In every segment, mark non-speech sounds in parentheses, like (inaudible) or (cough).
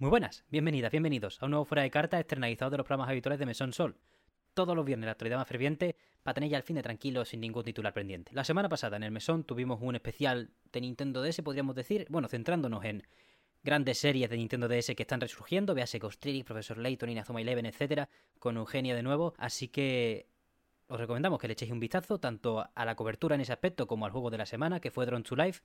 Muy buenas, bienvenidas, bienvenidos a un nuevo Fuera de Carta externalizado de los programas habituales de Mesón Sol. Todos los viernes la actualidad más ferviente para tener ya el fin de tranquilo sin ningún titular pendiente. La semana pasada en el Mesón tuvimos un especial de Nintendo DS, podríamos decir, bueno, centrándonos en grandes series de Nintendo DS que están resurgiendo, véase Ghost Trick, Profesor Layton, Inazuma Eleven, etcétera, con Eugenia de nuevo, así que os recomendamos que le echéis un vistazo tanto a la cobertura en ese aspecto como al juego de la semana, que fue Drone to Life.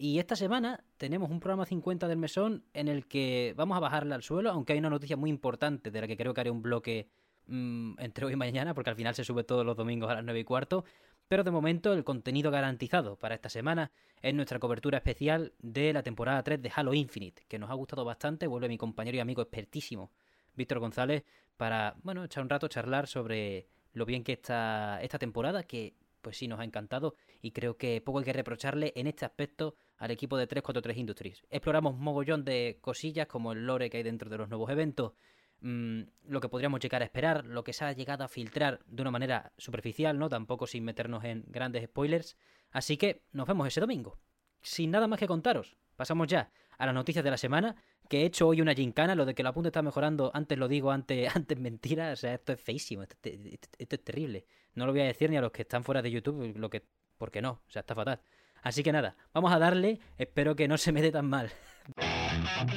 Y esta semana tenemos un programa 50 del mesón en el que vamos a bajarle al suelo, aunque hay una noticia muy importante de la que creo que haré un bloque mmm, entre hoy y mañana, porque al final se sube todos los domingos a las 9 y cuarto. Pero de momento el contenido garantizado para esta semana es nuestra cobertura especial de la temporada 3 de Halo Infinite, que nos ha gustado bastante. Vuelve mi compañero y amigo expertísimo, Víctor González, para, bueno, echar un rato, charlar sobre lo bien que está esta temporada, que pues sí nos ha encantado y creo que poco hay que reprocharle en este aspecto al equipo de 343 Industries. Exploramos mogollón de cosillas como el lore que hay dentro de los nuevos eventos, mmm, lo que podríamos llegar a esperar, lo que se ha llegado a filtrar de una manera superficial, ¿no? Tampoco sin meternos en grandes spoilers. Así que nos vemos ese domingo. Sin nada más que contaros, pasamos ya a las noticias de la semana, que he hecho hoy una gincana, lo de que el apunte está mejorando, antes lo digo, antes, (laughs) antes mentira, o sea, esto es feísimo, esto, es terrible. No lo voy a decir ni a los que están fuera de YouTube, lo que, porque no, o sea, está fatal. Así que nada, vamos a darle, espero que no se me tan mal. (laughs)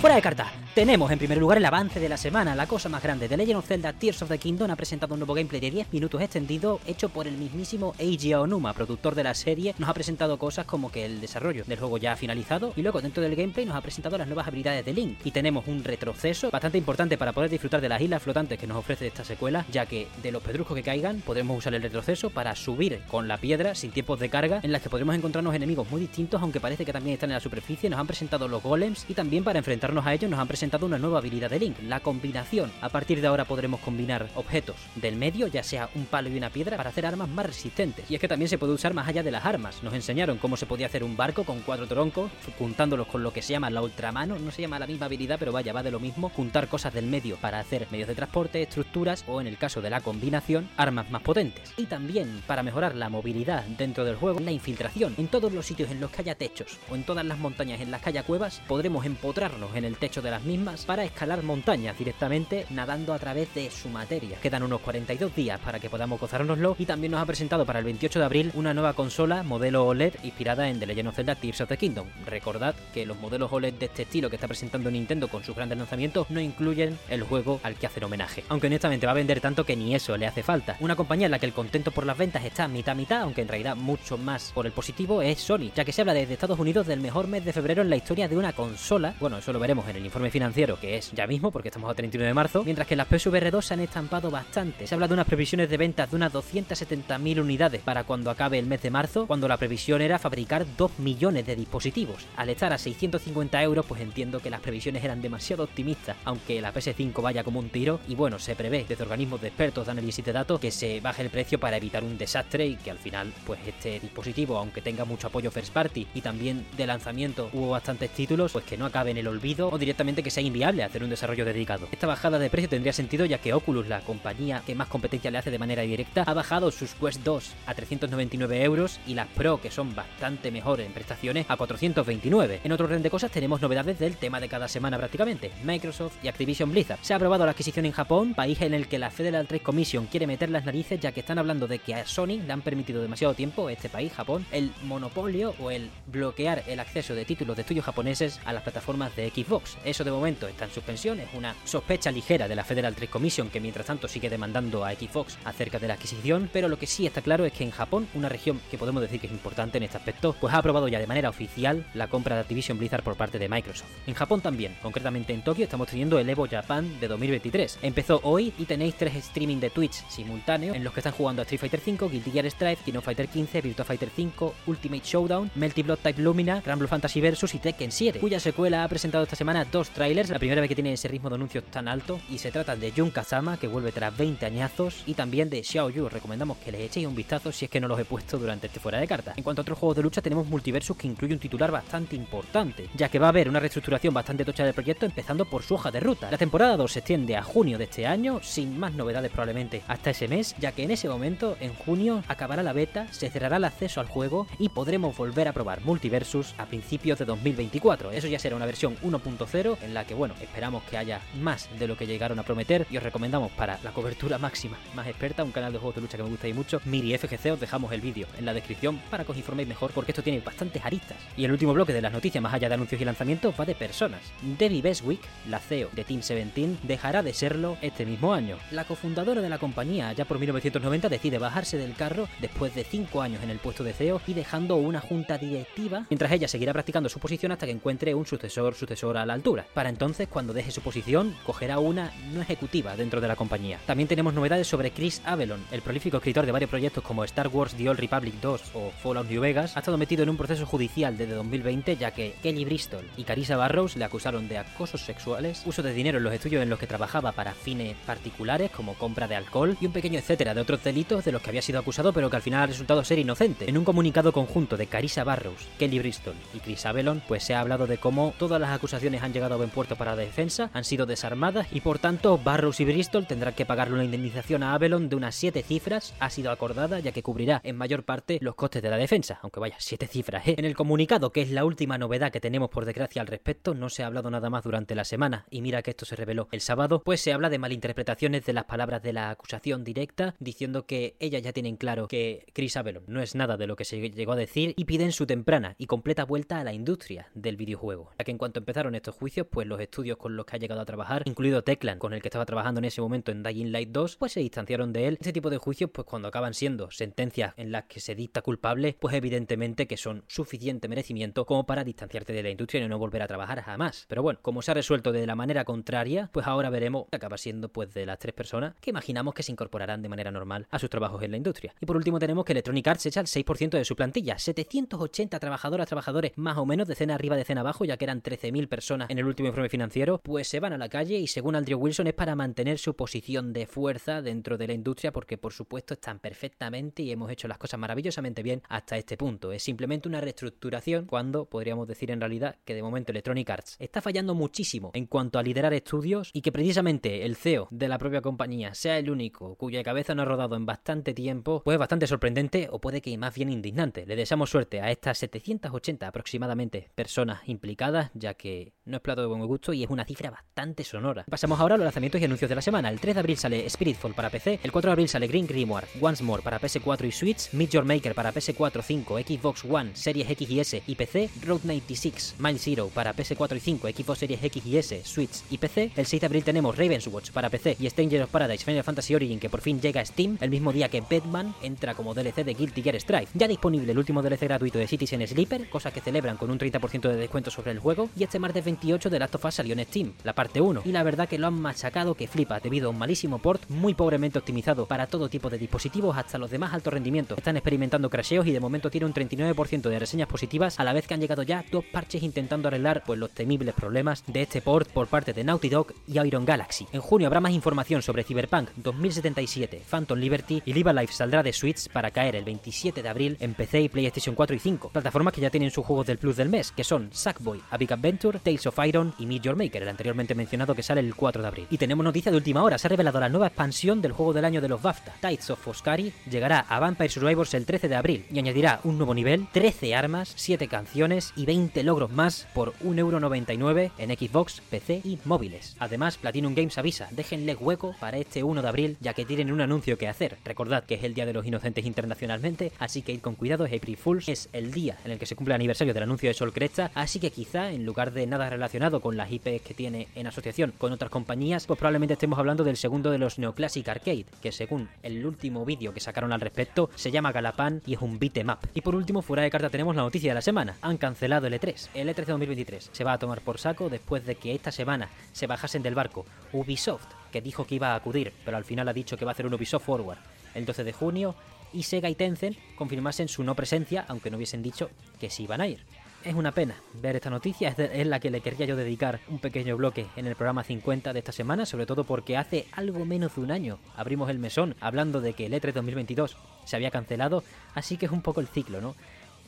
Fuera de carta, tenemos en primer lugar el avance de la semana, la cosa más grande. The Legend of Zelda Tears of the Kingdom ha presentado un nuevo gameplay de 10 minutos extendido hecho por el mismísimo Eiji Onuma, productor de la serie. Nos ha presentado cosas como que el desarrollo del juego ya ha finalizado y luego dentro del gameplay nos ha presentado las nuevas habilidades de Link. Y tenemos un retroceso bastante importante para poder disfrutar de las islas flotantes que nos ofrece esta secuela, ya que de los pedruscos que caigan podremos usar el retroceso para subir con la piedra sin tiempos de carga, en las que podremos encontrarnos enemigos muy distintos, aunque parece que también están en la superficie. Nos han presentado los golems y también para enfrentarnos a ellos nos han presentado una nueva habilidad de Link, la combinación. A partir de ahora podremos combinar objetos del medio, ya sea un palo y una piedra, para hacer armas más resistentes. Y es que también se puede usar más allá de las armas. Nos enseñaron cómo se podía hacer un barco con cuatro troncos, juntándolos con lo que se llama la ultramano. No se llama la misma habilidad, pero vaya, va de lo mismo. Juntar cosas del medio para hacer medios de transporte, estructuras o, en el caso de la combinación, armas más potentes. Y también para mejorar la movilidad dentro del juego, la infiltración. En todos los sitios en los que haya techos o en todas las montañas en las que haya cuevas, podremos empotrarnos en el techo de las mismas para escalar montañas directamente nadando a través de su materia. Quedan unos 42 días para que podamos gozárnoslo y también nos ha presentado para el 28 de abril una nueva consola modelo OLED inspirada en The Legend of Zelda Tears of the Kingdom. Recordad que los modelos OLED de este estilo que está presentando Nintendo con sus grandes lanzamientos no incluyen el juego al que hacen homenaje. Aunque honestamente va a vender tanto que ni eso le hace falta. Una compañía en la que el contento por las ventas está mitad mitad, aunque en realidad mucho más por el positivo, es Sony, ya que se habla desde Estados Unidos del mejor mes de febrero en la historia de una consola. Bueno, eso lo veremos en el informe financiero, que es ya mismo, porque estamos a 31 de marzo, mientras que las PSVR 2 se han estampado bastante. Se habla de unas previsiones de ventas de unas 270.000 unidades para cuando acabe el mes de marzo, cuando la previsión era fabricar 2 millones de dispositivos. Al estar a 650 euros, pues entiendo que las previsiones eran demasiado optimistas, aunque la PS5 vaya como un tiro, y bueno, se prevé desde organismos de expertos de análisis de datos que se baje el precio para evitar un desastre y que al final, pues este dispositivo, aunque tenga mucho apoyo first party y también de lanzamiento hubo bastantes títulos, pues que no acabe en el olvido o directamente que sea inviable hacer un desarrollo dedicado. Esta bajada de precio tendría sentido ya que Oculus, la compañía que más competencia le hace de manera directa, ha bajado sus Quest 2 a 399 euros y las Pro, que son bastante mejores en prestaciones, a 429. En otro orden de cosas tenemos novedades del tema de cada semana prácticamente, Microsoft y Activision Blizzard. Se ha aprobado la adquisición en Japón, país en el que la Federal Trade Commission quiere meter las narices ya que están hablando de que a Sony le han permitido demasiado tiempo, este país, Japón, el monopolio o el bloquear el acceso de títulos de estudios japoneses a las plataformas de Xbox. Eso de momento está en suspensión, es una sospecha ligera de la Federal Trade Commission que mientras tanto sigue demandando a Xbox acerca de la adquisición, pero lo que sí está claro es que en Japón, una región que podemos decir que es importante en este aspecto, pues ha aprobado ya de manera oficial la compra de Activision Blizzard por parte de Microsoft. En Japón también, concretamente en Tokio, estamos teniendo el Evo Japan de 2023. Empezó hoy y tenéis tres streaming de Twitch simultáneos en los que están jugando a Street Fighter V, Guilty Gear Strive, King of Fighter 15, Virtua Fighter 5, Ultimate Showdown, Melty Blood Type Lumina, Rumble Fantasy Versus y Tekken 7, cuya secuela ha presentado esta semana dos trailers trailers, la primera vez que tiene ese ritmo de anuncios tan alto, y se trata de Jun Kazama, que vuelve tras 20 añazos, y también de Xiao Yu. Recomendamos que les echéis un vistazo si es que no los he puesto durante este fuera de carta. En cuanto a otros juegos de lucha, tenemos Multiversus que incluye un titular bastante importante, ya que va a haber una reestructuración bastante tocha del proyecto, empezando por su hoja de ruta. La temporada 2 se extiende a junio de este año, sin más novedades probablemente hasta ese mes, ya que en ese momento, en junio, acabará la beta, se cerrará el acceso al juego y podremos volver a probar Multiversus a principios de 2024. Eso ya será una versión 1.0 en la que, bueno, esperamos que haya más de lo que llegaron a prometer y os recomendamos para la cobertura máxima más experta, un canal de juegos de lucha que me gusta mucho, Miri FGC, os dejamos el vídeo en la descripción para que os informéis mejor porque esto tiene bastantes aristas. Y el último bloque de las noticias más allá de anuncios y lanzamientos va de personas. Debbie Beswick, la CEO de Team 17, dejará de serlo este mismo año. La cofundadora de la compañía, ya por 1990, decide bajarse del carro después de 5 años en el puesto de CEO y dejando una junta directiva, mientras ella seguirá practicando su posición hasta que encuentre un sucesor, sucesora a la altura. Entonces, cuando deje su posición, cogerá una no ejecutiva dentro de la compañía. También tenemos novedades sobre Chris Avelon, el prolífico escritor de varios proyectos como Star Wars The Old Republic 2 o Fallout New Vegas, ha estado metido en un proceso judicial desde 2020 ya que Kelly Bristol y Carissa Barrows le acusaron de acosos sexuales, uso de dinero en los estudios en los que trabajaba para fines particulares como compra de alcohol y un pequeño etcétera de otros delitos de los que había sido acusado pero que al final ha resultado ser inocente. En un comunicado conjunto de Carissa Barrows, Kelly Bristol y Chris Avelon, pues se ha hablado de cómo todas las acusaciones han llegado a buen puerto para la defensa, han sido desarmadas y por tanto Barrows y Bristol tendrán que pagarle una indemnización a Avelon de unas 7 cifras, ha sido acordada ya que cubrirá en mayor parte los costes de la defensa, aunque vaya, 7 cifras, ¿eh? En el comunicado, que es la última novedad que tenemos por desgracia al respecto, no se ha hablado nada más durante la semana y mira que esto se reveló el sábado, pues se habla de malinterpretaciones de las palabras de la acusación directa, diciendo que ellas ya tienen claro que Chris Avelon no es nada de lo que se llegó a decir y piden su temprana y completa vuelta a la industria del videojuego. Ya que en cuanto empezaron estos juicios, pues los estudios con los que ha llegado a trabajar, incluido Teclan, con el que estaba trabajando en ese momento en Dying Light 2, pues se distanciaron de él. Este tipo de juicios, pues cuando acaban siendo sentencias en las que se dicta culpable, pues evidentemente que son suficiente merecimiento como para distanciarte de la industria y no volver a trabajar jamás. Pero bueno, como se ha resuelto de la manera contraria, pues ahora veremos qué acaba siendo pues de las tres personas que imaginamos que se incorporarán de manera normal a sus trabajos en la industria. Y por último tenemos que Electronic Arts echa el 6% de su plantilla, 780 trabajadoras, trabajadores más o menos, decena arriba, decena abajo, ya que eran 13.000 personas en el último informe financiero, pues se van a la calle y según Andrew Wilson es para mantener su posición de fuerza dentro de la industria porque por supuesto están perfectamente y hemos hecho las cosas maravillosamente bien hasta este punto. Es simplemente una reestructuración cuando podríamos decir en realidad que de momento Electronic Arts está fallando muchísimo en cuanto a liderar estudios y que precisamente el CEO de la propia compañía sea el único cuya cabeza no ha rodado en bastante tiempo, pues bastante sorprendente o puede que más bien indignante. Le deseamos suerte a estas 780 aproximadamente personas implicadas, ya que no es plato de buen gusto y es una cifra bastante sonora. Pasamos ahora a los lanzamientos y anuncios de la semana. El 3 de abril sale Spiritfall para PC, el 4 de abril sale Green Grimoire, Once More para PS4 y Switch, Meet Your Maker para PS4, 5, Xbox One, Series X y S y PC, Road 96, Mile Zero para PS4 y 5, Xbox Series X y S, Switch y PC. El 6 de abril tenemos Raven's Watch para PC y Stranger of Paradise Final Fantasy Origin que por fin llega a Steam, el mismo día que Batman entra como DLC de Guilty Gear Strive. Ya disponible el último DLC gratuito de Citizen Sleeper, cosa que celebran con un 30% de descuento sobre el juego, y este martes 28 de Last salió en Steam, la parte 1, y la verdad que lo han machacado que flipa debido a un malísimo port muy pobremente optimizado para todo tipo de dispositivos hasta los de más alto rendimiento. Están experimentando crasheos y de momento tiene un 39% de reseñas positivas a la vez que han llegado ya dos parches intentando arreglar pues los temibles problemas de este port por parte de Naughty Dog y Iron Galaxy. En junio habrá más información sobre Cyberpunk 2077, Phantom Liberty y Live Life saldrá de Switch para caer el 27 de abril en PC y PlayStation 4 y 5, plataformas que ya tienen sus juegos del Plus del mes, que son Sackboy, A Adventure, Tales of Iron y Meet Your Maker, el anteriormente mencionado que sale el 4 de abril. Y tenemos noticia de última hora, se ha revelado la nueva expansión del juego del año de los BAFTA, Tides of Foscari, llegará a Vampire Survivors el 13 de abril y añadirá un nuevo nivel, 13 armas, 7 canciones y 20 logros más por 1,99€ en Xbox, PC y móviles. Además, Platinum Games avisa, déjenle hueco para este 1 de abril ya que tienen un anuncio que hacer. Recordad que es el Día de los Inocentes internacionalmente, así que id con cuidado, April Fools, es el día en el que se cumple el aniversario del anuncio de Sol Cresta, así que quizá en lugar de nada relacionado con las IPs que tiene en asociación con otras compañías, pues probablemente estemos hablando del segundo de los Neoclassic Arcade, que según el último vídeo que sacaron al respecto, se llama Galapan y es un beat'em up. Y por último, fuera de carta tenemos la noticia de la semana, han cancelado el E3. El E3 de 2023 se va a tomar por saco después de que esta semana se bajasen del barco Ubisoft, que dijo que iba a acudir, pero al final ha dicho que va a hacer un Ubisoft Forward el 12 de junio, y Sega y Tencent confirmasen su no presencia, aunque no hubiesen dicho que sí iban a ir. Es una pena ver esta noticia, es, es, la que le quería yo dedicar un pequeño bloque en el programa 50 de esta semana, sobre todo porque hace algo menos de un año abrimos el mesón hablando de que el E3 2022 se había cancelado, así que es un poco el ciclo, ¿no?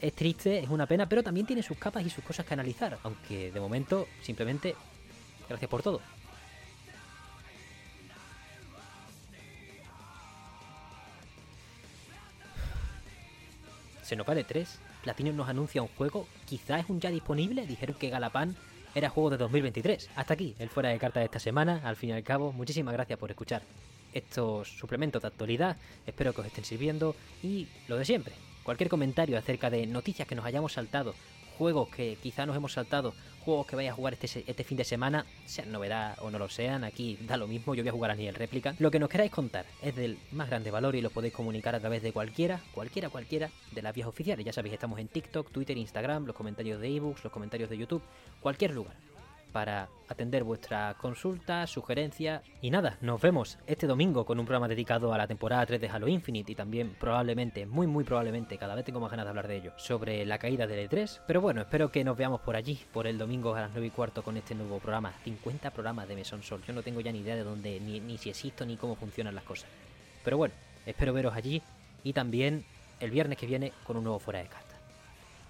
Es triste, es una pena, pero también tiene sus capas y sus cosas que analizar, aunque de momento simplemente gracias por todo. Se nos va 3 Platinum nos anuncia un juego, quizás es un ya disponible, dijeron que Galapan era juego de 2023. Hasta aquí el fuera de carta de esta semana, al fin y al cabo, muchísimas gracias por escuchar estos suplementos de actualidad, espero que os estén sirviendo y lo de siempre, cualquier comentario acerca de noticias que nos hayamos saltado, juegos que quizá nos hemos saltado, juegos que vaya a jugar este, este fin de semana, sean novedad o no lo sean, aquí da lo mismo, yo voy a jugar a nivel réplica. Lo que nos queráis contar es del más grande valor y lo podéis comunicar a través de cualquiera, cualquiera, cualquiera de las vías oficiales. Ya sabéis, estamos en TikTok, Twitter, Instagram, los comentarios de ebooks, los comentarios de YouTube, cualquier lugar para atender vuestras consultas, sugerencias y nada, nos vemos este domingo con un programa dedicado a la temporada 3 de Halo Infinite y también probablemente, muy muy probablemente, cada vez tengo más ganas de hablar de ello, sobre la caída del E3, pero bueno, espero que nos veamos por allí, por el domingo a las 9 y cuarto con este nuevo programa, 50 programas de Mesón Sol, yo no tengo ya ni idea de dónde, ni, ni si existo, ni cómo funcionan las cosas, pero bueno, espero veros allí y también el viernes que viene con un nuevo fuera de carta.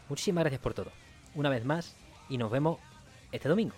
Muchísimas gracias por todo, una vez más, y nos vemos este domingo.